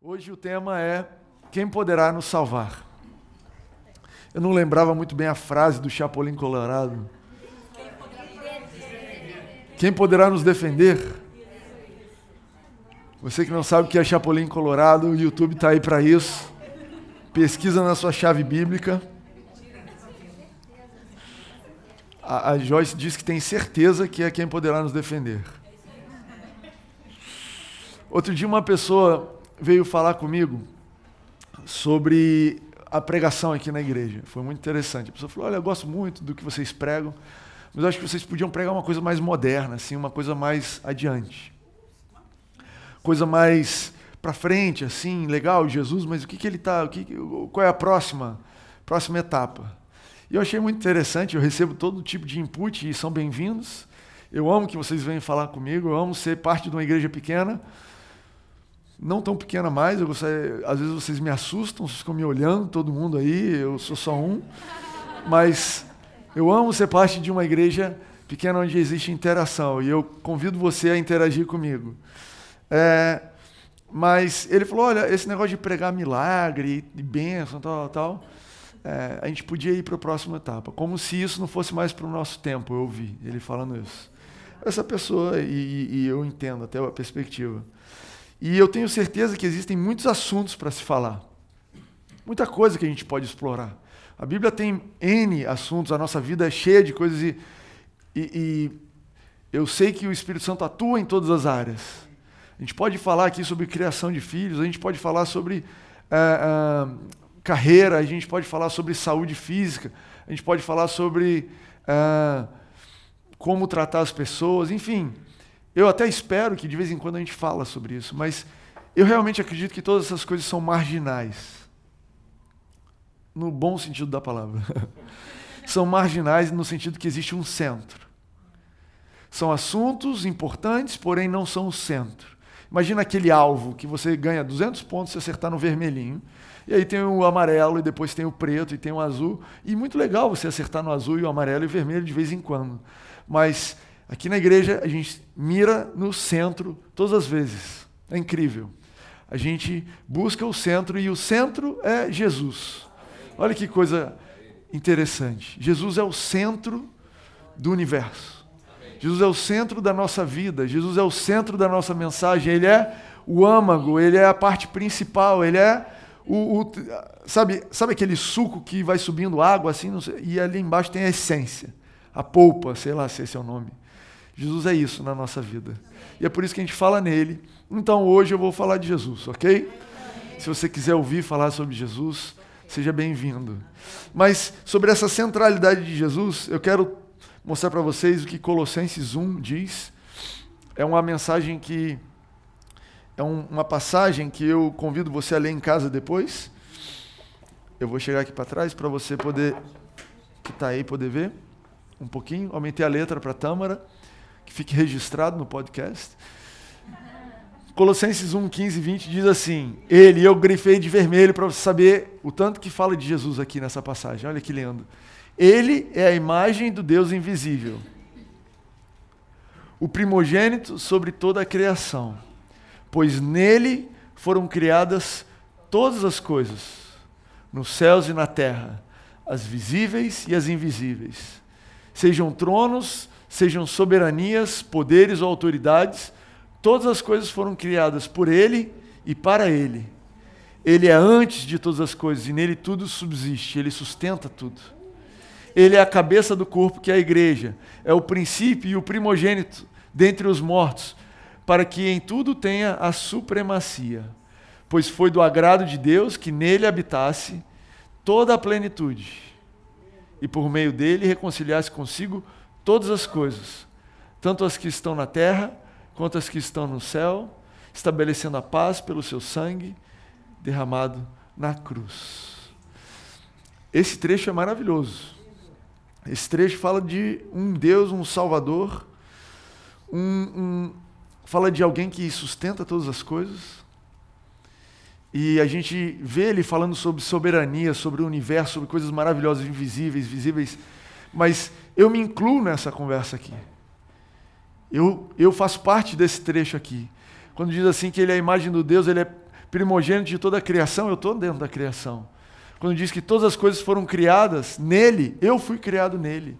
Hoje o tema é Quem poderá nos salvar? Eu não lembrava muito bem a frase do Chapolin Colorado. Quem poderá nos defender? Você que não sabe o que é Chapolin Colorado, o YouTube está aí para isso. Pesquisa na sua chave bíblica. A, a Joyce diz que tem certeza que é quem poderá nos defender. Outro dia uma pessoa veio falar comigo sobre a pregação aqui na igreja. Foi muito interessante. A pessoa falou: Olha, eu gosto muito do que vocês pregam, mas eu acho que vocês podiam pregar uma coisa mais moderna, assim, uma coisa mais adiante. Coisa mais para frente, assim, legal, Jesus, mas o que, que ele está, o que, qual é a próxima, próxima etapa? E eu achei muito interessante, eu recebo todo tipo de input e são bem-vindos. Eu amo que vocês venham falar comigo, eu amo ser parte de uma igreja pequena, não tão pequena mais, eu gostaria, às vezes vocês me assustam, vocês ficam me olhando, todo mundo aí, eu sou só um, mas eu amo ser parte de uma igreja pequena onde existe interação e eu convido você a interagir comigo. É, mas ele falou, olha, esse negócio de pregar milagre e bênção, tal, tal, é, a gente podia ir para a próxima etapa, como se isso não fosse mais para o nosso tempo, eu ouvi ele falando isso. Essa pessoa, e, e eu entendo até a perspectiva. E eu tenho certeza que existem muitos assuntos para se falar. Muita coisa que a gente pode explorar. A Bíblia tem N assuntos, a nossa vida é cheia de coisas e, e, e eu sei que o Espírito Santo atua em todas as áreas. A gente pode falar aqui sobre criação de filhos, a gente pode falar sobre uh, uh, carreira, a gente pode falar sobre saúde física, a gente pode falar sobre uh, como tratar as pessoas, enfim. Eu até espero que de vez em quando a gente fala sobre isso, mas eu realmente acredito que todas essas coisas são marginais. No bom sentido da palavra. são marginais no sentido que existe um centro. São assuntos importantes, porém não são o centro. Imagina aquele alvo que você ganha 200 pontos se acertar no vermelhinho. E aí tem o amarelo, e depois tem o preto, e tem o azul. E muito legal você acertar no azul e o amarelo e o vermelho de vez em quando. Mas Aqui na igreja a gente mira no centro todas as vezes. É incrível. A gente busca o centro e o centro é Jesus. Olha que coisa interessante. Jesus é o centro do universo. Jesus é o centro da nossa vida. Jesus é o centro da nossa mensagem. Ele é o âmago, ele é a parte principal, ele é o, o sabe, sabe aquele suco que vai subindo água assim, e ali embaixo tem a essência, a polpa, sei lá se esse é o nome. Jesus é isso na nossa vida. E é por isso que a gente fala nele. Então hoje eu vou falar de Jesus, ok? Se você quiser ouvir falar sobre Jesus, seja bem-vindo. Mas sobre essa centralidade de Jesus, eu quero mostrar para vocês o que Colossenses 1 diz. É uma mensagem que. É um, uma passagem que eu convido você a ler em casa depois. Eu vou chegar aqui para trás para você poder. que está aí, poder ver um pouquinho. Aumentei a letra para a Tâmara que fique registrado no podcast. Colossenses 1, 15 e 20 diz assim: Ele, eu grifei de vermelho para você saber o tanto que fala de Jesus aqui nessa passagem. Olha que lindo. Ele é a imagem do Deus invisível, o primogênito sobre toda a criação, pois nele foram criadas todas as coisas, nos céus e na terra, as visíveis e as invisíveis, sejam tronos, sejam soberanias, poderes ou autoridades, todas as coisas foram criadas por Ele e para Ele. Ele é antes de todas as coisas e nele tudo subsiste, ele sustenta tudo. Ele é a cabeça do corpo que é a igreja, é o princípio e o primogênito dentre os mortos, para que em tudo tenha a supremacia. Pois foi do agrado de Deus que nele habitasse toda a plenitude, e por meio dele reconciliasse consigo todas as coisas, tanto as que estão na terra quanto as que estão no céu, estabelecendo a paz pelo seu sangue derramado na cruz. Esse trecho é maravilhoso. Esse trecho fala de um Deus, um Salvador, um, um, fala de alguém que sustenta todas as coisas. E a gente vê ele falando sobre soberania, sobre o universo, sobre coisas maravilhosas, invisíveis, visíveis mas eu me incluo nessa conversa aqui. Eu, eu faço parte desse trecho aqui. Quando diz assim que ele é a imagem do Deus, ele é primogênito de toda a criação, eu estou dentro da criação. Quando diz que todas as coisas foram criadas nele, eu fui criado nele.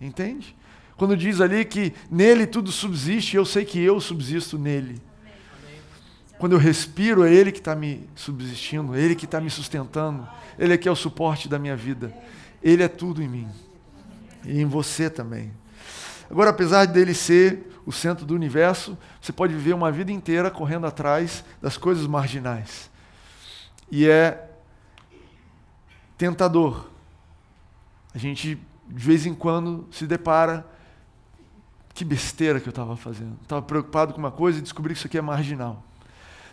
Entende? Quando diz ali que nele tudo subsiste, eu sei que eu subsisto nele. Quando eu respiro, é Ele que está me subsistindo, Ele que está me sustentando, Ele é que é o suporte da minha vida. Ele é tudo em mim e em você também. Agora, apesar dele ser o centro do universo, você pode viver uma vida inteira correndo atrás das coisas marginais. E é tentador. A gente, de vez em quando, se depara. Que besteira que eu estava fazendo. Estava preocupado com uma coisa e descobri que isso aqui é marginal.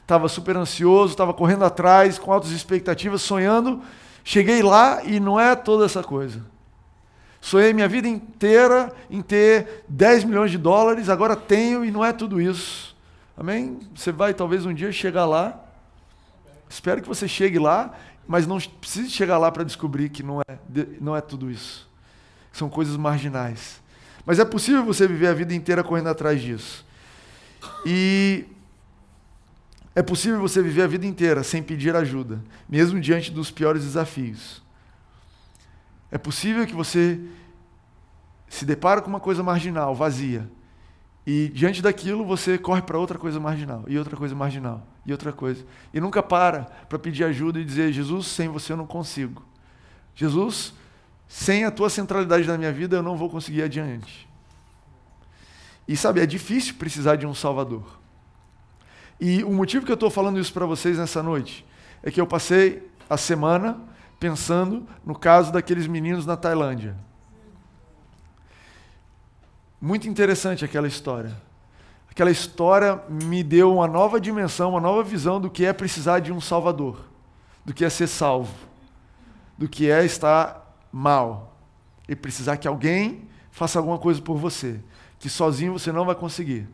Estava super ansioso, estava correndo atrás, com altas expectativas, sonhando. Cheguei lá e não é toda essa coisa. Sonhei minha vida inteira em ter 10 milhões de dólares, agora tenho e não é tudo isso. Amém? Você vai talvez um dia chegar lá. Espero que você chegue lá, mas não precise chegar lá para descobrir que não é, não é tudo isso. São coisas marginais. Mas é possível você viver a vida inteira correndo atrás disso. E é possível você viver a vida inteira sem pedir ajuda, mesmo diante dos piores desafios. É possível que você se depara com uma coisa marginal, vazia, e diante daquilo você corre para outra coisa marginal, e outra coisa marginal, e outra coisa. E nunca para para pedir ajuda e dizer: Jesus, sem você eu não consigo. Jesus, sem a tua centralidade na minha vida eu não vou conseguir adiante. E sabe, é difícil precisar de um Salvador. E o motivo que eu estou falando isso para vocês nessa noite é que eu passei a semana pensando no caso daqueles meninos na Tailândia. Muito interessante aquela história. Aquela história me deu uma nova dimensão, uma nova visão do que é precisar de um Salvador, do que é ser salvo, do que é estar mal e precisar que alguém faça alguma coisa por você, que sozinho você não vai conseguir.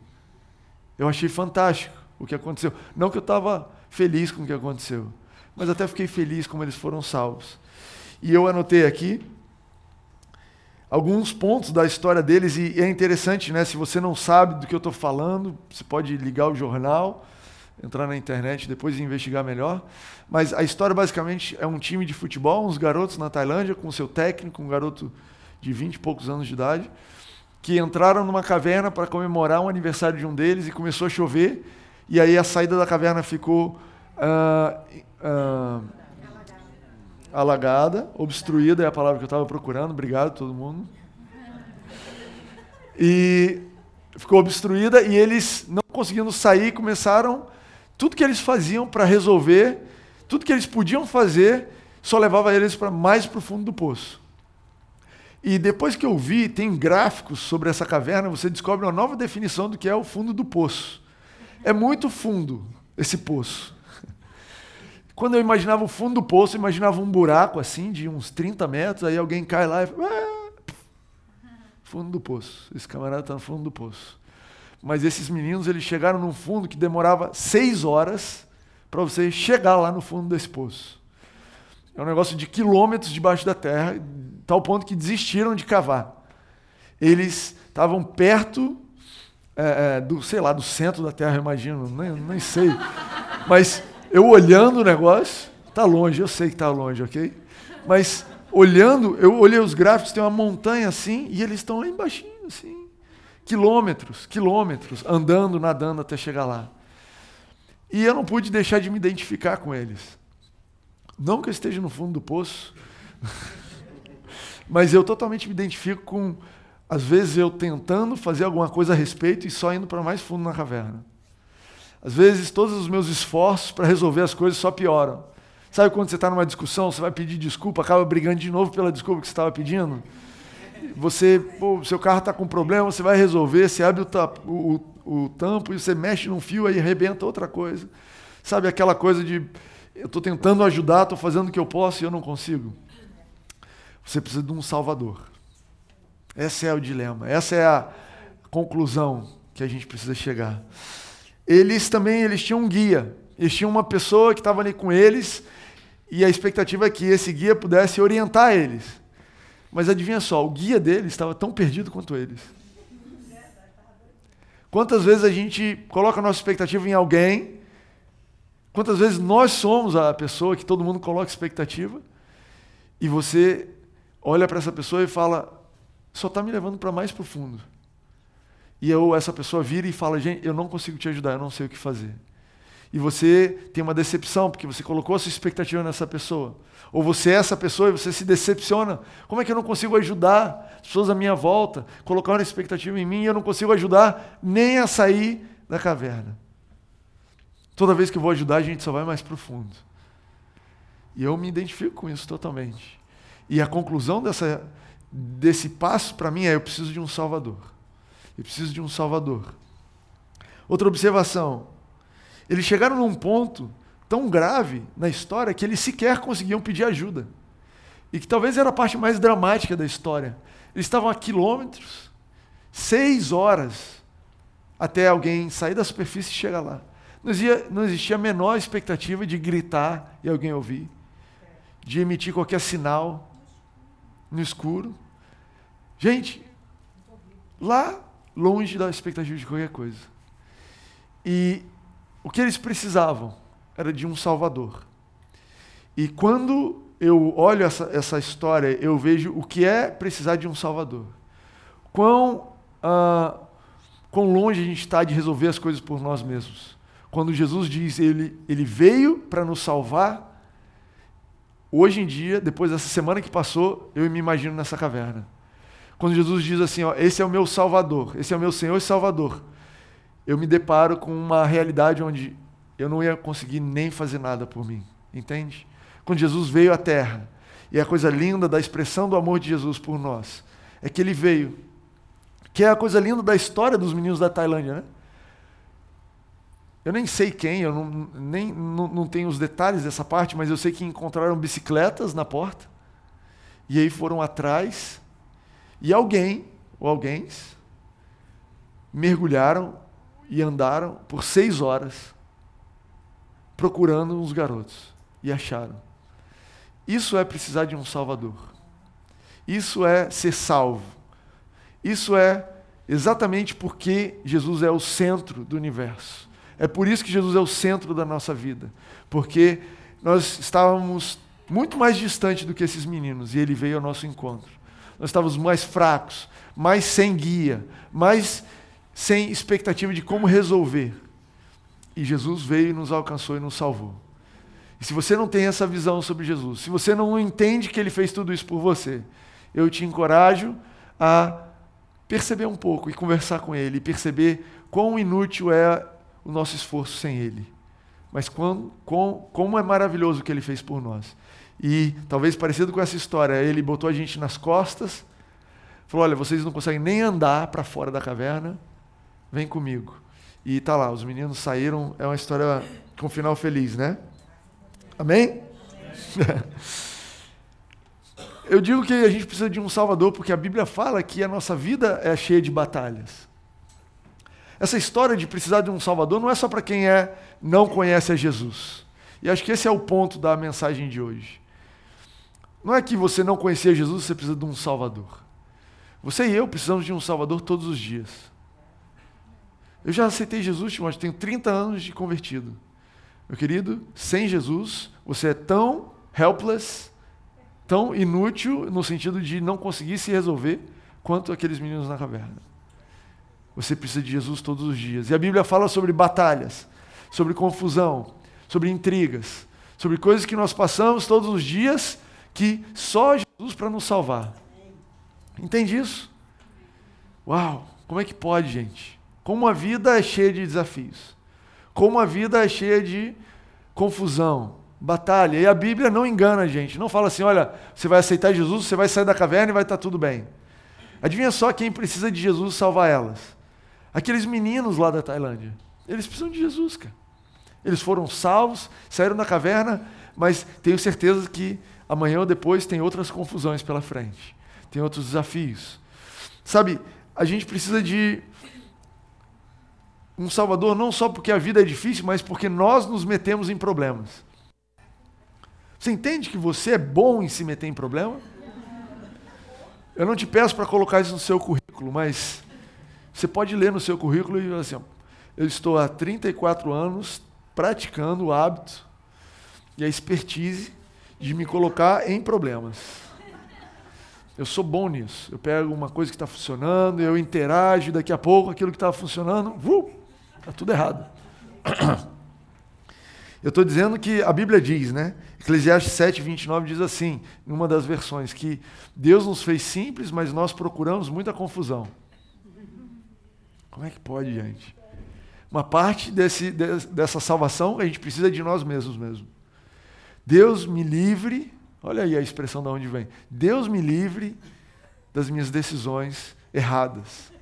Eu achei fantástico o que aconteceu. Não que eu estava feliz com o que aconteceu, mas até fiquei feliz como eles foram salvos. E eu anotei aqui alguns pontos da história deles, e é interessante, né? Se você não sabe do que eu estou falando, você pode ligar o jornal, entrar na internet depois e investigar melhor. Mas a história basicamente é um time de futebol, uns garotos na Tailândia, com seu técnico, um garoto de 20 e poucos anos de idade, que entraram numa caverna para comemorar um aniversário de um deles e começou a chover. E aí a saída da caverna ficou uh, uh, alagada, obstruída é a palavra que eu estava procurando. Obrigado todo mundo. E ficou obstruída e eles não conseguindo sair, começaram tudo que eles faziam para resolver, tudo que eles podiam fazer, só levava eles para mais para o fundo do poço. E depois que eu vi, tem gráficos sobre essa caverna, você descobre uma nova definição do que é o fundo do poço. É muito fundo esse poço. Quando eu imaginava o fundo do poço, eu imaginava um buraco assim, de uns 30 metros, aí alguém cai lá e ah, fundo do poço. Esse camarada está no fundo do poço. Mas esses meninos, eles chegaram num fundo que demorava seis horas para você chegar lá no fundo desse poço. É um negócio de quilômetros debaixo da terra, tal ponto que desistiram de cavar. Eles estavam perto é, é, do, sei lá, do centro da terra, imagino, nem, nem sei. Mas eu olhando o negócio, tá longe, eu sei que tá longe, ok? Mas olhando, eu olhei os gráficos, tem uma montanha assim, e eles estão lá embaixo, assim, quilômetros, quilômetros, andando, nadando até chegar lá. E eu não pude deixar de me identificar com eles. Não que eu esteja no fundo do poço, mas eu totalmente me identifico com, às vezes, eu tentando fazer alguma coisa a respeito e só indo para mais fundo na caverna. Às vezes, todos os meus esforços para resolver as coisas só pioram. Sabe quando você está numa discussão, você vai pedir desculpa, acaba brigando de novo pela desculpa que você estava pedindo? Você, pô, seu carro está com problema, você vai resolver, você abre o, o, o tampo e você mexe num fio e arrebenta outra coisa. Sabe aquela coisa de eu estou tentando ajudar, estou fazendo o que eu posso e eu não consigo? Você precisa de um salvador. Esse é o dilema, essa é a conclusão que a gente precisa chegar eles também eles tinham um guia. Eles tinham uma pessoa que estava ali com eles e a expectativa é que esse guia pudesse orientar eles. Mas adivinha só, o guia deles estava tão perdido quanto eles. Quantas vezes a gente coloca a nossa expectativa em alguém, Quantas vezes nós somos a pessoa que todo mundo coloca expectativa e você olha para essa pessoa e fala, só está me levando para mais profundo. E eu, essa pessoa vira e fala, gente, eu não consigo te ajudar, eu não sei o que fazer. E você tem uma decepção, porque você colocou a sua expectativa nessa pessoa. Ou você é essa pessoa e você se decepciona. Como é que eu não consigo ajudar as pessoas à minha volta? Colocaram expectativa em mim e eu não consigo ajudar nem a sair da caverna. Toda vez que eu vou ajudar, a gente só vai mais profundo. E eu me identifico com isso totalmente. E a conclusão dessa, desse passo para mim é: eu preciso de um Salvador. Eu preciso de um Salvador. Outra observação: eles chegaram num ponto tão grave na história que eles sequer conseguiam pedir ajuda. E que talvez era a parte mais dramática da história. Eles estavam a quilômetros, seis horas, até alguém sair da superfície e chegar lá. Não existia, não existia a menor expectativa de gritar e alguém ouvir, de emitir qualquer sinal no escuro. Gente, lá longe da expectativa de qualquer coisa. E o que eles precisavam era de um Salvador. E quando eu olho essa, essa história, eu vejo o que é precisar de um Salvador. Quão, ah, quão longe a gente está de resolver as coisas por nós mesmos quando Jesus diz ele, ele veio para nos salvar, hoje em dia, depois dessa semana que passou, eu me imagino nessa caverna. Quando Jesus diz assim, ó, esse é o meu Salvador, esse é o meu Senhor e Salvador, eu me deparo com uma realidade onde eu não ia conseguir nem fazer nada por mim, entende? Quando Jesus veio à Terra, e a coisa linda da expressão do amor de Jesus por nós, é que ele veio, que é a coisa linda da história dos meninos da Tailândia, né? Eu nem sei quem, eu não, nem, não, não tenho os detalhes dessa parte, mas eu sei que encontraram bicicletas na porta. E aí foram atrás. E alguém, ou alguém, mergulharam e andaram por seis horas procurando uns garotos. E acharam. Isso é precisar de um Salvador. Isso é ser salvo. Isso é exatamente porque Jesus é o centro do universo. É por isso que Jesus é o centro da nossa vida, porque nós estávamos muito mais distante do que esses meninos e ele veio ao nosso encontro. Nós estávamos mais fracos, mais sem guia, mais sem expectativa de como resolver. E Jesus veio e nos alcançou e nos salvou. E se você não tem essa visão sobre Jesus, se você não entende que ele fez tudo isso por você, eu te encorajo a perceber um pouco e conversar com ele, e perceber quão inútil é o nosso esforço sem Ele. Mas quando, com, como é maravilhoso o que Ele fez por nós. E talvez parecido com essa história, Ele botou a gente nas costas, falou: Olha, vocês não conseguem nem andar para fora da caverna, vem comigo. E tá lá, os meninos saíram, é uma história com um final feliz, né? Amém? Eu digo que a gente precisa de um Salvador porque a Bíblia fala que a nossa vida é cheia de batalhas. Essa história de precisar de um Salvador não é só para quem é não conhece a Jesus. E acho que esse é o ponto da mensagem de hoje. Não é que você não conhecia Jesus, você precisa de um Salvador. Você e eu precisamos de um Salvador todos os dias. Eu já aceitei Jesus, Timóteo, tenho 30 anos de convertido. Meu querido, sem Jesus, você é tão helpless, tão inútil, no sentido de não conseguir se resolver, quanto aqueles meninos na caverna. Você precisa de Jesus todos os dias. E a Bíblia fala sobre batalhas, sobre confusão, sobre intrigas, sobre coisas que nós passamos todos os dias que só Jesus para nos salvar. Entende isso? Uau, como é que pode, gente? Como a vida é cheia de desafios. Como a vida é cheia de confusão, batalha. E a Bíblia não engana a gente. Não fala assim, olha, você vai aceitar Jesus, você vai sair da caverna e vai estar tudo bem. Adivinha só quem precisa de Jesus salvar elas? Aqueles meninos lá da Tailândia, eles precisam de Jesus, cara. Eles foram salvos, saíram da caverna, mas tenho certeza que amanhã ou depois tem outras confusões pela frente, tem outros desafios. Sabe, a gente precisa de um Salvador não só porque a vida é difícil, mas porque nós nos metemos em problemas. Você entende que você é bom em se meter em problema? Eu não te peço para colocar isso no seu currículo, mas você pode ler no seu currículo e dizer assim: eu estou há 34 anos praticando o hábito e a expertise de me colocar em problemas. Eu sou bom nisso. Eu pego uma coisa que está funcionando, eu interajo, daqui a pouco aquilo que estava funcionando, está tudo errado. Eu estou dizendo que a Bíblia diz, né? Eclesiastes 7, 29 diz assim, em uma das versões, que Deus nos fez simples, mas nós procuramos muita confusão. Como é que pode, gente? Uma parte desse, dessa salvação a gente precisa de nós mesmos mesmo. Deus me livre, olha aí a expressão de onde vem. Deus me livre das minhas decisões erradas.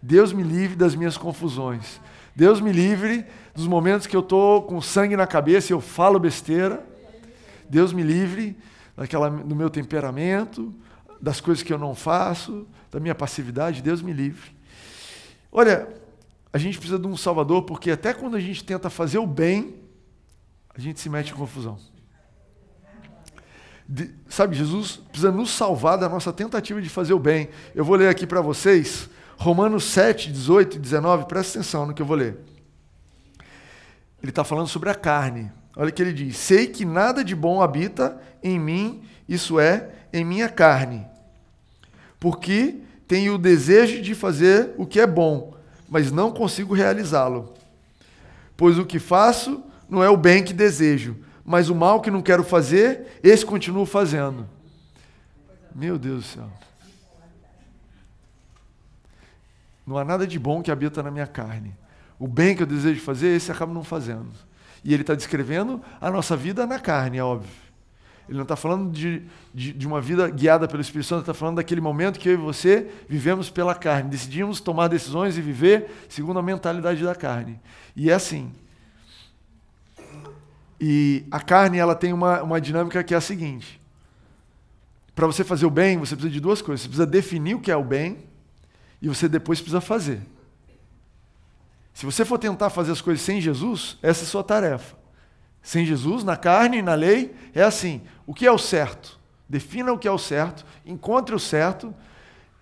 Deus me livre das minhas confusões. Deus me livre dos momentos que eu estou com sangue na cabeça e eu falo besteira. Deus me livre daquela, do meu temperamento, das coisas que eu não faço, da minha passividade. Deus me livre. Olha, a gente precisa de um Salvador porque até quando a gente tenta fazer o bem, a gente se mete em confusão. De, sabe, Jesus precisa nos salvar da nossa tentativa de fazer o bem. Eu vou ler aqui para vocês Romanos 7, 18 e 19, presta atenção no que eu vou ler. Ele está falando sobre a carne. Olha o que ele diz: Sei que nada de bom habita em mim, isso é, em minha carne. Porque tenho o desejo de fazer o que é bom, mas não consigo realizá-lo. Pois o que faço não é o bem que desejo, mas o mal que não quero fazer, esse continuo fazendo. Meu Deus do céu. Não há nada de bom que habita na minha carne. O bem que eu desejo fazer, esse acaba não fazendo. E ele está descrevendo a nossa vida na carne, é óbvio. Ele não está falando de, de, de, uma vida guiada pelo Espírito Santo, está falando daquele momento que eu e você vivemos pela carne, decidimos tomar decisões e viver segundo a mentalidade da carne. E é assim. E a carne ela tem uma, uma dinâmica que é a seguinte: para você fazer o bem, você precisa de duas coisas. Você precisa definir o que é o bem e você depois precisa fazer. Se você for tentar fazer as coisas sem Jesus, essa é a sua tarefa. Sem Jesus, na carne e na lei, é assim: o que é o certo? Defina o que é o certo, encontre o certo,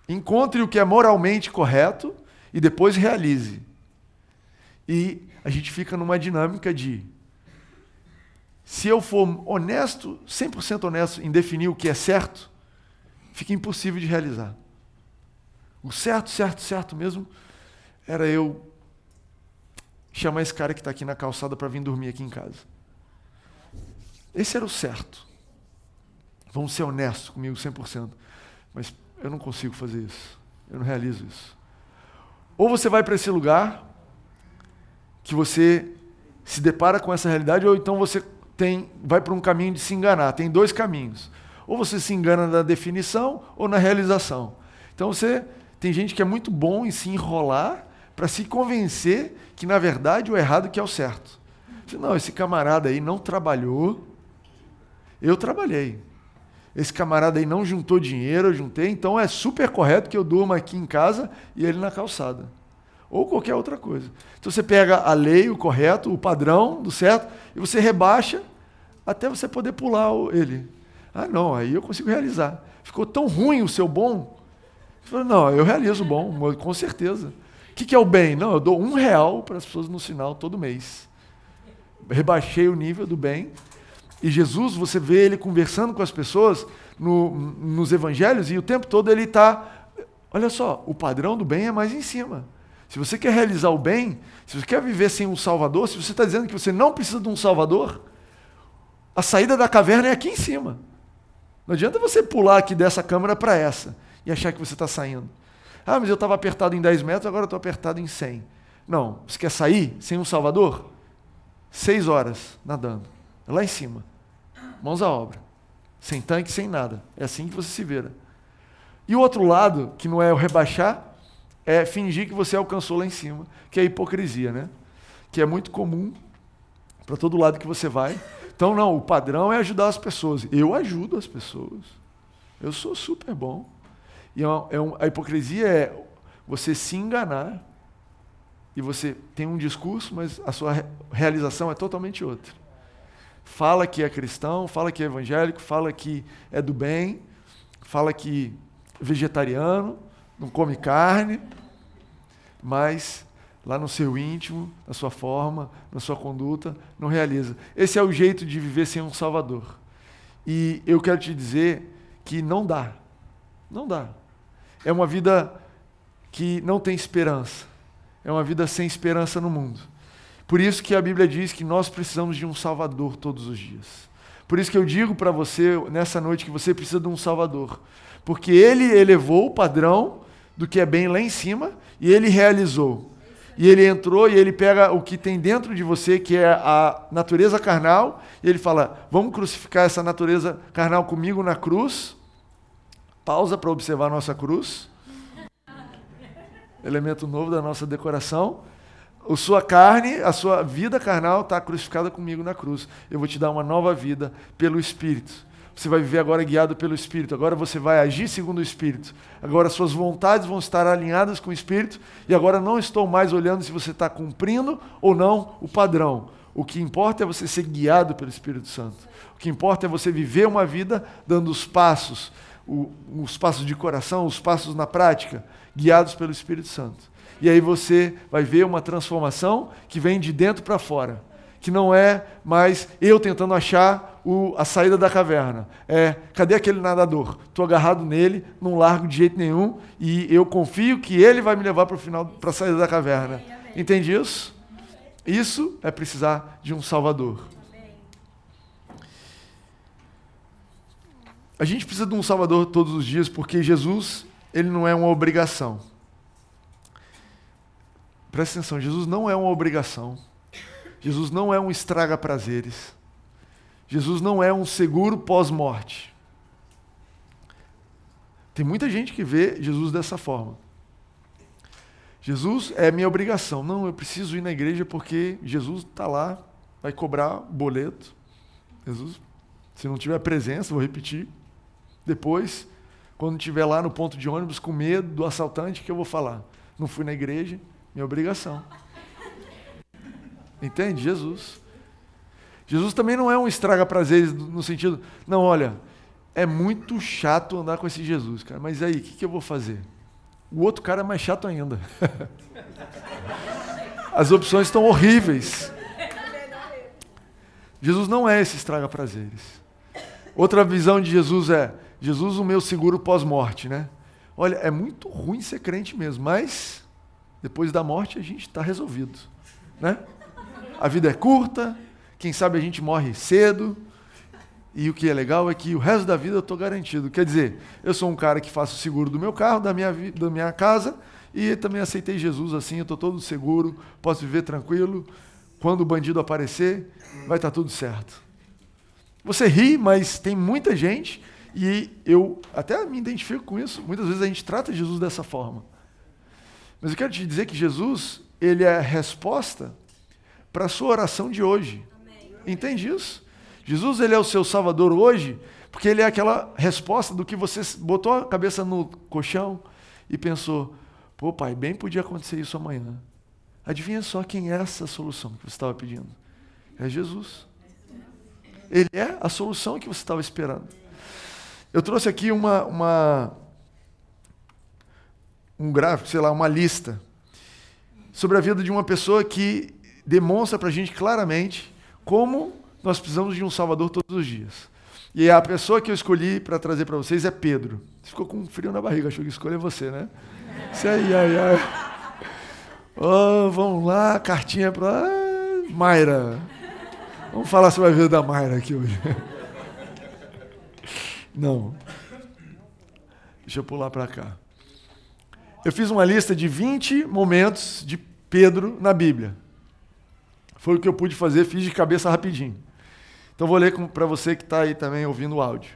encontre o que é moralmente correto e depois realize. E a gente fica numa dinâmica de se eu for honesto, 100% honesto em definir o que é certo, fica impossível de realizar. O certo, certo, certo mesmo era eu chamar esse cara que está aqui na calçada para vir dormir aqui em casa. Esse era o certo. Vamos ser honestos comigo 100%. Mas eu não consigo fazer isso. Eu não realizo isso. Ou você vai para esse lugar que você se depara com essa realidade, ou então você tem, vai para um caminho de se enganar. Tem dois caminhos. Ou você se engana na definição ou na realização. Então você tem gente que é muito bom em se enrolar para se convencer que, na verdade, o errado que é o certo. Não, esse camarada aí não trabalhou, eu trabalhei. Esse camarada aí não juntou dinheiro, eu juntei, então é super correto que eu durma aqui em casa e ele na calçada. Ou qualquer outra coisa. Então você pega a lei, o correto, o padrão do certo, e você rebaixa até você poder pular ele. Ah, não, aí eu consigo realizar. Ficou tão ruim o seu bom você fala, não, eu realizo o bom, com certeza. O que, que é o bem? Não, eu dou um real para as pessoas no sinal todo mês. Rebaixei o nível do bem. E Jesus, você vê ele conversando com as pessoas no, nos evangelhos e o tempo todo ele está. Olha só, o padrão do bem é mais em cima. Se você quer realizar o bem, se você quer viver sem um Salvador, se você está dizendo que você não precisa de um Salvador, a saída da caverna é aqui em cima. Não adianta você pular aqui dessa câmara para essa e achar que você está saindo. Ah, mas eu estava apertado em 10 metros, agora estou apertado em 100. Não, você quer sair sem um Salvador? Seis horas nadando, lá em cima, mãos à obra, sem tanque, sem nada. É assim que você se vira. E o outro lado, que não é o rebaixar, é fingir que você alcançou lá em cima, que é a hipocrisia, né? Que é muito comum para todo lado que você vai. Então, não, o padrão é ajudar as pessoas. Eu ajudo as pessoas. Eu sou super bom. E é, é um, a hipocrisia é você se enganar e você tem um discurso, mas a sua realização é totalmente outra. Fala que é cristão, fala que é evangélico, fala que é do bem, fala que é vegetariano, não come carne, mas lá no seu íntimo, na sua forma, na sua conduta, não realiza. Esse é o jeito de viver sem um Salvador. E eu quero te dizer que não dá. Não dá. É uma vida que não tem esperança. É uma vida sem esperança no mundo. Por isso que a Bíblia diz que nós precisamos de um Salvador todos os dias. Por isso que eu digo para você nessa noite que você precisa de um Salvador. Porque ele elevou o padrão do que é bem lá em cima e ele realizou. E ele entrou e ele pega o que tem dentro de você, que é a natureza carnal, e ele fala: Vamos crucificar essa natureza carnal comigo na cruz. Pausa para observar a nossa cruz. Elemento novo da nossa decoração. A sua carne, a sua vida carnal está crucificada comigo na cruz. Eu vou te dar uma nova vida pelo Espírito. Você vai viver agora guiado pelo Espírito. Agora você vai agir segundo o Espírito. Agora suas vontades vão estar alinhadas com o Espírito. E agora não estou mais olhando se você está cumprindo ou não o padrão. O que importa é você ser guiado pelo Espírito Santo. O que importa é você viver uma vida dando os passos, os passos de coração, os passos na prática, guiados pelo Espírito Santo. E aí você vai ver uma transformação que vem de dentro para fora que não é mais eu tentando achar o, a saída da caverna. É, cadê aquele nadador? Estou agarrado nele, não largo de jeito nenhum, e eu confio que ele vai me levar para o final, para a saída da caverna. Entende isso? Isso é precisar de um Salvador. A gente precisa de um Salvador todos os dias porque Jesus, ele não é uma obrigação. Presta atenção, Jesus não é uma obrigação. Jesus não é um estraga-prazeres. Jesus não é um seguro pós-morte. Tem muita gente que vê Jesus dessa forma. Jesus é minha obrigação. Não, eu preciso ir na igreja porque Jesus está lá, vai cobrar boleto. Jesus, se não tiver presença, vou repetir. Depois, quando estiver lá no ponto de ônibus com medo do assaltante, que eu vou falar? Não fui na igreja, minha obrigação. Entende? Jesus. Jesus também não é um estraga prazeres no sentido, não, olha, é muito chato andar com esse Jesus, cara, mas aí, o que, que eu vou fazer? O outro cara é mais chato ainda. As opções estão horríveis. Jesus não é esse estraga prazeres. Outra visão de Jesus é Jesus o meu seguro pós-morte, né? Olha, é muito ruim ser crente mesmo, mas depois da morte a gente está resolvido, né? A vida é curta, quem sabe a gente morre cedo. E o que é legal é que o resto da vida eu estou garantido. Quer dizer, eu sou um cara que faço seguro do meu carro, da minha, da minha casa, e também aceitei Jesus assim, eu estou todo seguro, posso viver tranquilo. Quando o bandido aparecer, vai estar tá tudo certo. Você ri, mas tem muita gente, e eu até me identifico com isso. Muitas vezes a gente trata Jesus dessa forma. Mas eu quero te dizer que Jesus, ele é a resposta para a sua oração de hoje. Entende isso? Jesus ele é o seu salvador hoje, porque ele é aquela resposta do que você botou a cabeça no colchão e pensou: pô, pai, bem podia acontecer isso amanhã. Adivinha só quem é essa solução que você estava pedindo? É Jesus. Ele é a solução que você estava esperando. Eu trouxe aqui uma, uma um gráfico, sei lá, uma lista sobre a vida de uma pessoa que demonstra para a gente claramente como nós precisamos de um Salvador todos os dias. E a pessoa que eu escolhi para trazer para vocês é Pedro. Você ficou com frio na barriga, achou que escolher você, né? Isso aí, ai, ai. Oh, vamos lá, cartinha para Mayra. Vamos falar sobre a vida da Mayra aqui hoje. Não. Deixa eu pular para cá. Eu fiz uma lista de 20 momentos de Pedro na Bíblia. Foi o que eu pude fazer, fiz de cabeça rapidinho. Então vou ler para você que está aí também ouvindo o áudio.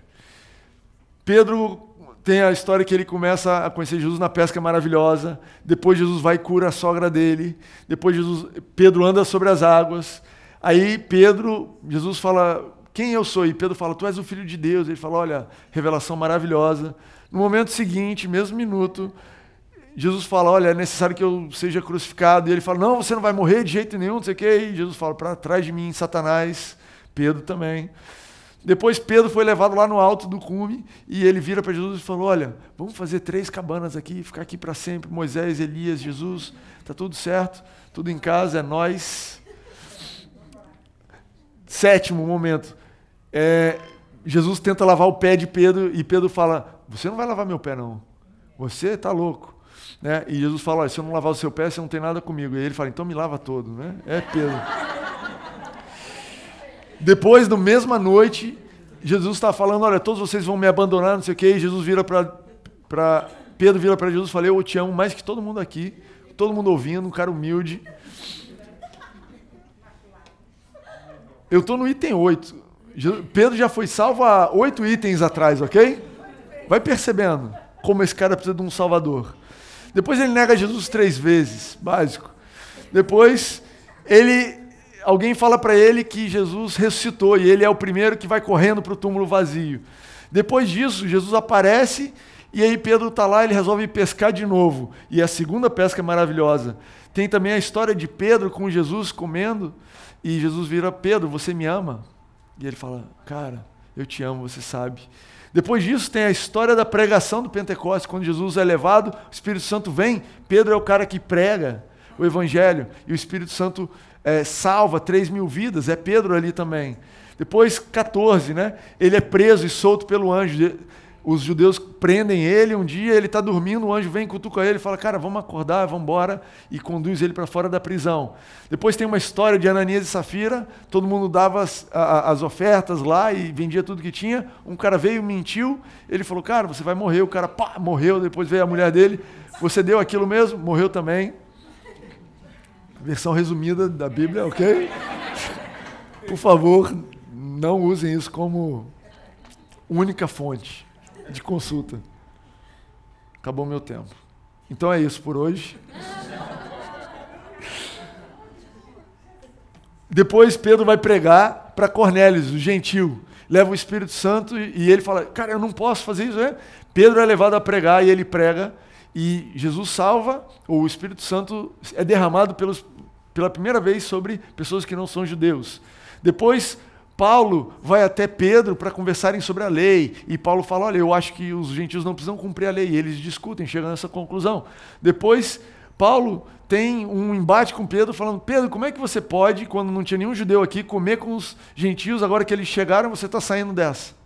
Pedro tem a história que ele começa a conhecer Jesus na pesca maravilhosa. Depois Jesus vai e cura a sogra dele. Depois Jesus, Pedro anda sobre as águas. Aí Pedro, Jesus fala: Quem eu sou? E Pedro fala: Tu és o filho de Deus. Ele fala: Olha, revelação maravilhosa. No momento seguinte, mesmo minuto, Jesus fala: Olha, é necessário que eu seja crucificado. E ele fala: Não, você não vai morrer de jeito nenhum, não sei o quê. E Jesus fala: Para trás de mim, Satanás. Pedro também. Depois Pedro foi levado lá no alto do cume e ele vira para Jesus e falou: Olha, vamos fazer três cabanas aqui, ficar aqui para sempre. Moisés, Elias, Jesus, tá tudo certo, tudo em casa, é nós. Sétimo momento. É, Jesus tenta lavar o pé de Pedro e Pedro fala: Você não vai lavar meu pé, não. Você está louco. Né? E Jesus fala: se eu não lavar o seu pé, você não tem nada comigo. E ele fala: Então me lava todo. Né? É Pedro. Depois, na mesma noite, Jesus está falando: Olha, todos vocês vão me abandonar, não sei o quê. E Jesus vira para. Pedro vira para Jesus e fala: Eu te amo mais que todo mundo aqui. Todo mundo ouvindo, um cara humilde. Eu estou no item 8. Pedro já foi salvo há oito itens atrás, ok? Vai percebendo como esse cara precisa de um salvador. Depois ele nega Jesus três vezes, básico. Depois ele, alguém fala para ele que Jesus ressuscitou e ele é o primeiro que vai correndo para o túmulo vazio. Depois disso, Jesus aparece e aí Pedro está lá, ele resolve pescar de novo. E a segunda pesca é maravilhosa. Tem também a história de Pedro com Jesus comendo e Jesus vira Pedro, você me ama? E ele fala: Cara, eu te amo, você sabe. Depois disso, tem a história da pregação do Pentecostes. Quando Jesus é levado, o Espírito Santo vem. Pedro é o cara que prega o Evangelho. E o Espírito Santo é, salva 3 mil vidas. É Pedro ali também. Depois, 14, né? Ele é preso e solto pelo anjo os judeus prendem ele, um dia ele está dormindo, o anjo vem, cutuca ele e fala, cara, vamos acordar, vamos embora, e conduz ele para fora da prisão. Depois tem uma história de Ananias e Safira, todo mundo dava as, a, as ofertas lá e vendia tudo que tinha, um cara veio, mentiu, ele falou, cara, você vai morrer, o cara, pá, morreu, depois veio a mulher dele, você deu aquilo mesmo? Morreu também. Versão resumida da Bíblia, ok? Por favor, não usem isso como única fonte de consulta. Acabou meu tempo. Então é isso por hoje. Depois Pedro vai pregar para Cornélios, o gentil. Leva o Espírito Santo e ele fala: Cara, eu não posso fazer isso. Né? Pedro é levado a pregar e ele prega. E Jesus salva, ou o Espírito Santo é derramado pelos, pela primeira vez sobre pessoas que não são judeus. Depois Paulo vai até Pedro para conversarem sobre a lei. E Paulo fala: Olha, eu acho que os gentios não precisam cumprir a lei. E eles discutem, chegam nessa conclusão. Depois, Paulo tem um embate com Pedro, falando: Pedro, como é que você pode, quando não tinha nenhum judeu aqui, comer com os gentios, agora que eles chegaram, você está saindo dessa?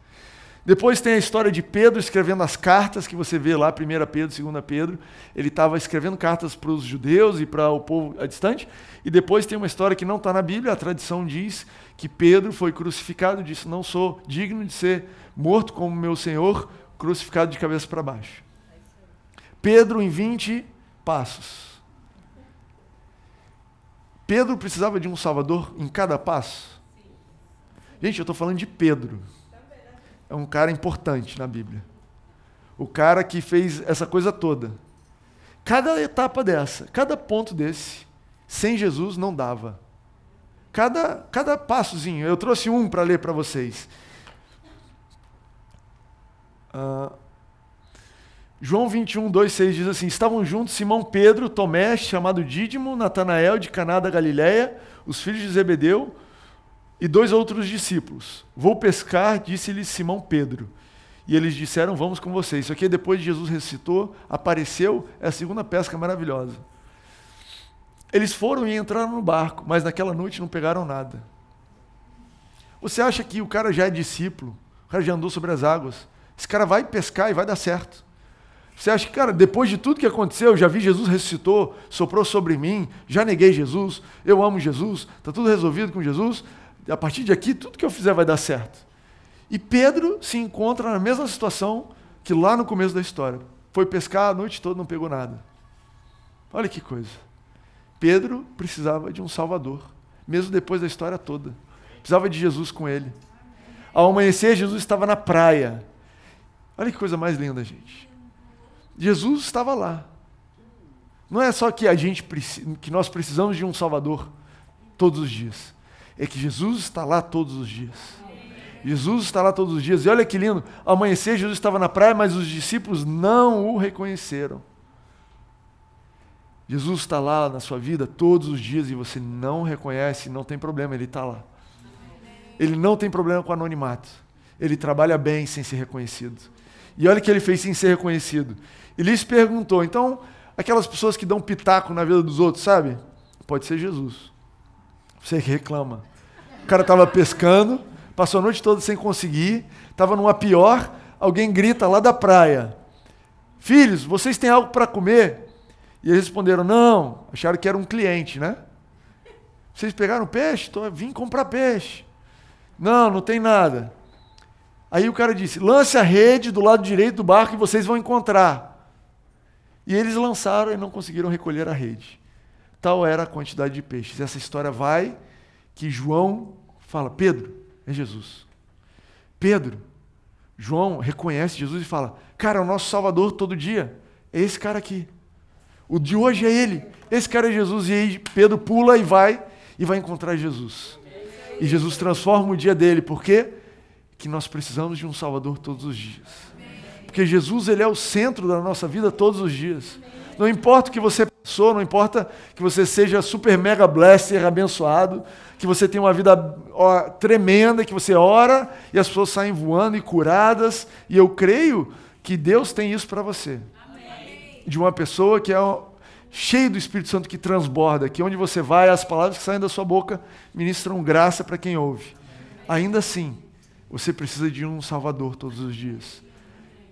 Depois tem a história de Pedro escrevendo as cartas que você vê lá, 1 Pedro, 2 Pedro. Ele estava escrevendo cartas para os judeus e para o povo distante. E depois tem uma história que não está na Bíblia, a tradição diz que Pedro foi crucificado e disse: Não sou digno de ser morto como meu Senhor, crucificado de cabeça para baixo. Pedro em 20 passos. Pedro precisava de um Salvador em cada passo? Gente, eu estou falando de Pedro é um cara importante na Bíblia. O cara que fez essa coisa toda. Cada etapa dessa, cada ponto desse, sem Jesus não dava. Cada, cada passozinho. Eu trouxe um para ler para vocês. Uh, João 21, 2, 6 diz assim: Estavam juntos Simão Pedro, Tomé, chamado Dídimo, Natanael de Caná da Galiléia, os filhos de Zebedeu, e dois outros discípulos. Vou pescar, disse-lhe Simão Pedro. E eles disseram: Vamos com vocês. Isso aqui, depois de Jesus ressuscitou, apareceu, é a segunda pesca maravilhosa. Eles foram e entraram no barco, mas naquela noite não pegaram nada. Você acha que o cara já é discípulo? O cara já andou sobre as águas? Esse cara vai pescar e vai dar certo. Você acha que, cara, depois de tudo que aconteceu, já vi Jesus ressuscitou, soprou sobre mim, já neguei Jesus, eu amo Jesus, está tudo resolvido com Jesus? A partir de aqui, tudo que eu fizer vai dar certo. E Pedro se encontra na mesma situação que lá no começo da história. Foi pescar a noite toda, não pegou nada. Olha que coisa. Pedro precisava de um Salvador, mesmo depois da história toda. Precisava de Jesus com ele. Ao amanhecer, Jesus estava na praia. Olha que coisa mais linda, gente. Jesus estava lá. Não é só que a gente que nós precisamos de um Salvador todos os dias é que Jesus está lá todos os dias. Jesus está lá todos os dias. E olha que lindo, amanhecer Jesus estava na praia, mas os discípulos não o reconheceram. Jesus está lá na sua vida todos os dias e você não reconhece, não tem problema, ele está lá. ele não tem problema com anonimato. Ele trabalha bem sem ser reconhecido. E olha o que ele fez sem ser reconhecido. Ele se perguntou, então, aquelas pessoas que dão pitaco na vida dos outros, sabe? Pode ser Jesus. Você que reclama. O cara estava pescando, passou a noite toda sem conseguir, estava numa pior, alguém grita lá da praia: Filhos, vocês têm algo para comer? E eles responderam: Não, acharam que era um cliente, né? Vocês pegaram peixe? Tô, vim comprar peixe. Não, não tem nada. Aí o cara disse: lance a rede do lado direito do barco e vocês vão encontrar. E eles lançaram e não conseguiram recolher a rede. Tal era a quantidade de peixes. Essa história vai que João fala: Pedro, é Jesus. Pedro, João reconhece Jesus e fala: Cara, é o nosso Salvador todo dia. É esse cara aqui. O de hoje é ele. Esse cara é Jesus. E aí Pedro pula e vai e vai encontrar Jesus. E Jesus transforma o dia dele. Por quê? Que nós precisamos de um Salvador todos os dias. Porque Jesus ele é o centro da nossa vida todos os dias. Não importa o que você passou, não importa que você seja super mega blesser, abençoado, que você tenha uma vida ó, tremenda, que você ora e as pessoas saem voando e curadas. E eu creio que Deus tem isso para você. Amém. De uma pessoa que é cheio do Espírito Santo que transborda, que onde você vai, as palavras que saem da sua boca ministram graça para quem ouve. Ainda assim, você precisa de um Salvador todos os dias.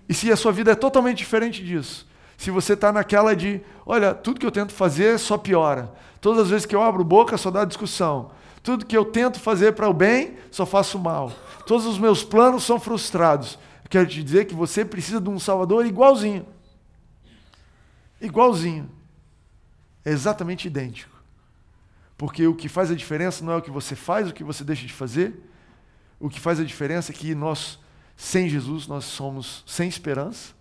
E se a sua vida é totalmente diferente disso, se você está naquela de, olha, tudo que eu tento fazer só piora, todas as vezes que eu abro boca só dá discussão, tudo que eu tento fazer para o bem só faço mal, todos os meus planos são frustrados. Quero te dizer que você precisa de um Salvador igualzinho. Igualzinho. É exatamente idêntico. Porque o que faz a diferença não é o que você faz, o que você deixa de fazer. O que faz a diferença é que nós, sem Jesus, nós somos sem esperança,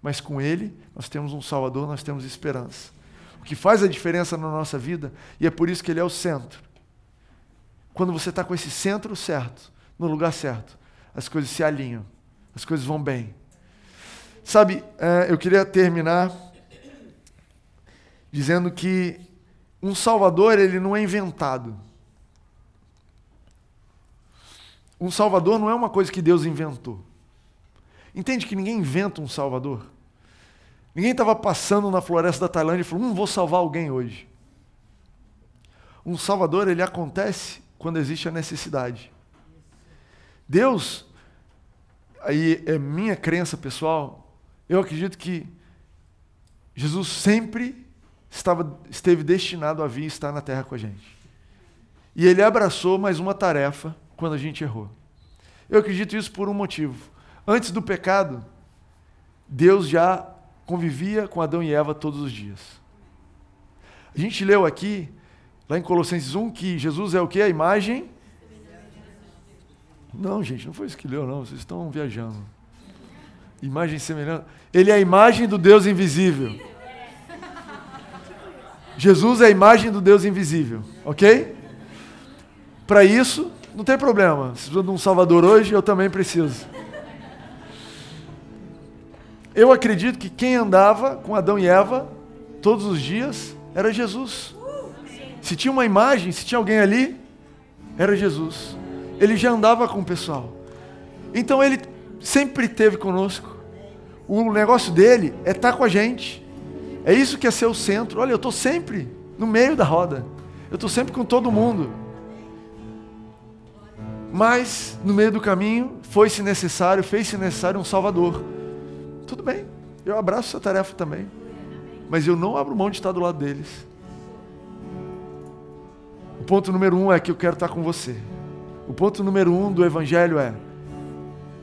mas com Ele nós temos um Salvador, nós temos esperança. O que faz a diferença na nossa vida, e é por isso que Ele é o centro. Quando você está com esse centro certo, no lugar certo, as coisas se alinham, as coisas vão bem. Sabe, é, eu queria terminar dizendo que um Salvador ele não é inventado. Um Salvador não é uma coisa que Deus inventou. Entende que ninguém inventa um Salvador? Ninguém estava passando na floresta da Tailândia e falou: Hum, vou salvar alguém hoje. Um Salvador ele acontece quando existe a necessidade. Deus, aí é minha crença pessoal, eu acredito que Jesus sempre estava, esteve destinado a vir estar na terra com a gente. E ele abraçou mais uma tarefa quando a gente errou. Eu acredito isso por um motivo. Antes do pecado, Deus já convivia com Adão e Eva todos os dias. A gente leu aqui, lá em Colossenses 1, que Jesus é o que? A imagem. Não, gente, não foi leu, não. Vocês estão viajando. Imagem semelhante. Ele é a imagem do Deus invisível. Jesus é a imagem do Deus invisível, ok? Para isso, não tem problema. Se precisa de um Salvador hoje, eu também preciso. Eu acredito que quem andava com Adão e Eva todos os dias era Jesus. Se tinha uma imagem, se tinha alguém ali, era Jesus. Ele já andava com o pessoal. Então ele sempre esteve conosco. O negócio dele é estar com a gente. É isso que é ser o centro. Olha, eu estou sempre no meio da roda. Eu estou sempre com todo mundo. Mas, no meio do caminho, foi-se necessário, fez-se necessário um Salvador. Tudo bem, eu abraço essa tarefa também. Mas eu não abro mão de estar do lado deles. Ponto número um é que eu quero estar com você. O ponto número um do Evangelho é: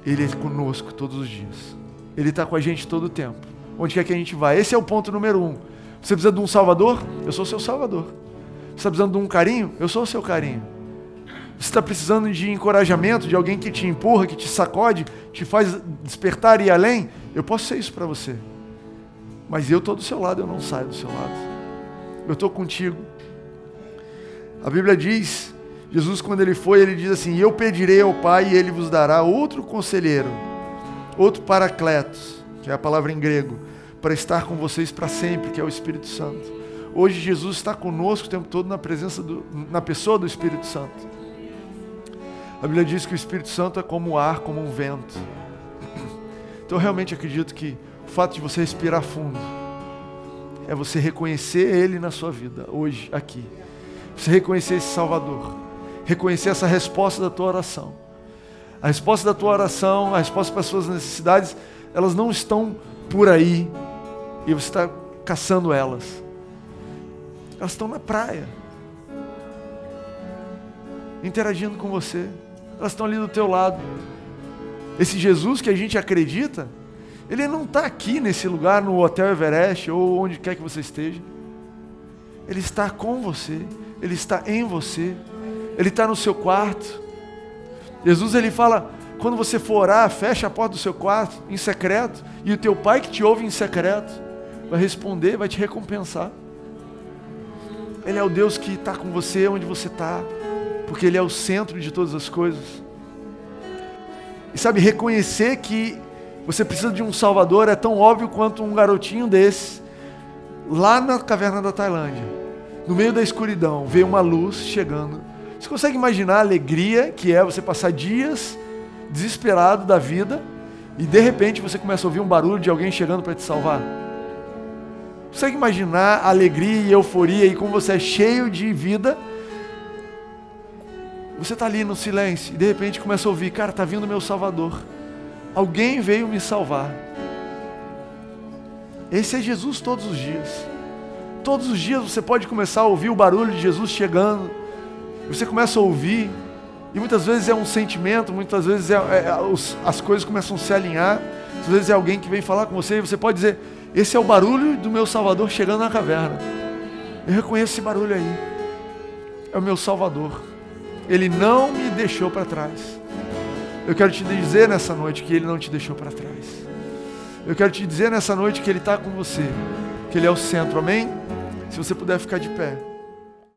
Ele é conosco todos os dias. Ele está com a gente todo o tempo onde quer que a gente vá. Esse é o ponto número um. Você precisa de um salvador? Eu sou seu salvador. Você está precisando de um carinho? Eu sou o seu carinho. Você está precisando de encorajamento, de alguém que te empurra, que te sacode, te faz despertar e ir além? Eu posso ser isso para você. Mas eu estou do seu lado, eu não saio do seu lado. Eu estou contigo. A Bíblia diz, Jesus quando ele foi, ele diz assim, eu pedirei ao Pai e ele vos dará outro conselheiro, outro paracletos, que é a palavra em grego, para estar com vocês para sempre, que é o Espírito Santo. Hoje Jesus está conosco o tempo todo na presença do, na pessoa do Espírito Santo. A Bíblia diz que o Espírito Santo é como o ar, como um vento. Então eu realmente acredito que o fato de você respirar fundo é você reconhecer Ele na sua vida, hoje, aqui. Você reconhecer esse Salvador. Reconhecer essa resposta da tua oração. A resposta da tua oração, a resposta para as suas necessidades, elas não estão por aí e você está caçando elas. Elas estão na praia, interagindo com você. Elas estão ali do teu lado. Esse Jesus que a gente acredita, ele não está aqui nesse lugar, no Hotel Everest ou onde quer que você esteja. Ele está com você, ele está em você, ele está no seu quarto. Jesus ele fala: quando você for orar, fecha a porta do seu quarto em secreto, e o teu pai que te ouve em secreto vai responder, vai te recompensar. Ele é o Deus que está com você onde você está, porque Ele é o centro de todas as coisas. E sabe, reconhecer que você precisa de um Salvador é tão óbvio quanto um garotinho desse, lá na caverna da Tailândia, no meio da escuridão, vê uma luz chegando. Você consegue imaginar a alegria que é você passar dias desesperado da vida e de repente você começa a ouvir um barulho de alguém chegando para te salvar? Consegue imaginar a alegria e euforia e como você é cheio de vida? Você está ali no silêncio e de repente começa a ouvir, cara, está vindo meu Salvador. Alguém veio me salvar. Esse é Jesus todos os dias. Todos os dias você pode começar a ouvir o barulho de Jesus chegando. Você começa a ouvir, e muitas vezes é um sentimento, muitas vezes é, é, é os, as coisas começam a se alinhar. Às vezes é alguém que vem falar com você e você pode dizer: esse é o barulho do meu Salvador chegando na caverna. Eu reconheço esse barulho aí. É o meu Salvador. Ele não me deixou para trás. Eu quero te dizer nessa noite que Ele não te deixou para trás. Eu quero te dizer nessa noite que Ele está com você, que Ele é o centro, amém? Se você puder ficar de pé.